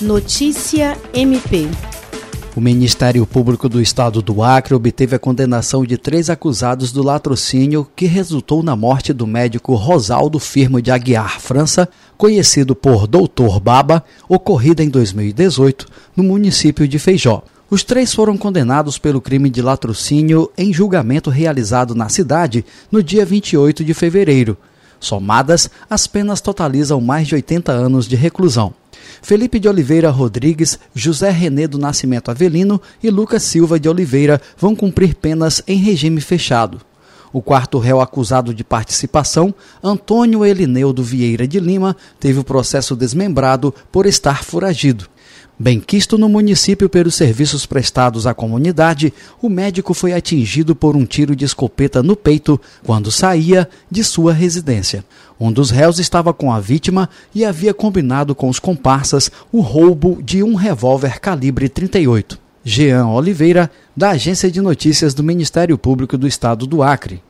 Notícia MP. O Ministério Público do Estado do Acre obteve a condenação de três acusados do latrocínio que resultou na morte do médico Rosaldo Firmo de Aguiar, França, conhecido por Doutor Baba, ocorrida em 2018 no município de Feijó. Os três foram condenados pelo crime de latrocínio em julgamento realizado na cidade no dia 28 de fevereiro. Somadas, as penas totalizam mais de 80 anos de reclusão. Felipe de Oliveira Rodrigues, José René do Nascimento Avelino e Lucas Silva de Oliveira vão cumprir penas em regime fechado. O quarto réu acusado de participação, Antônio Elineudo Vieira de Lima, teve o processo desmembrado por estar foragido. Benquisto no município pelos serviços prestados à comunidade, o médico foi atingido por um tiro de escopeta no peito quando saía de sua residência. Um dos réus estava com a vítima e havia combinado com os comparsas o roubo de um revólver calibre 38. Jean Oliveira, da Agência de Notícias do Ministério Público do Estado do Acre.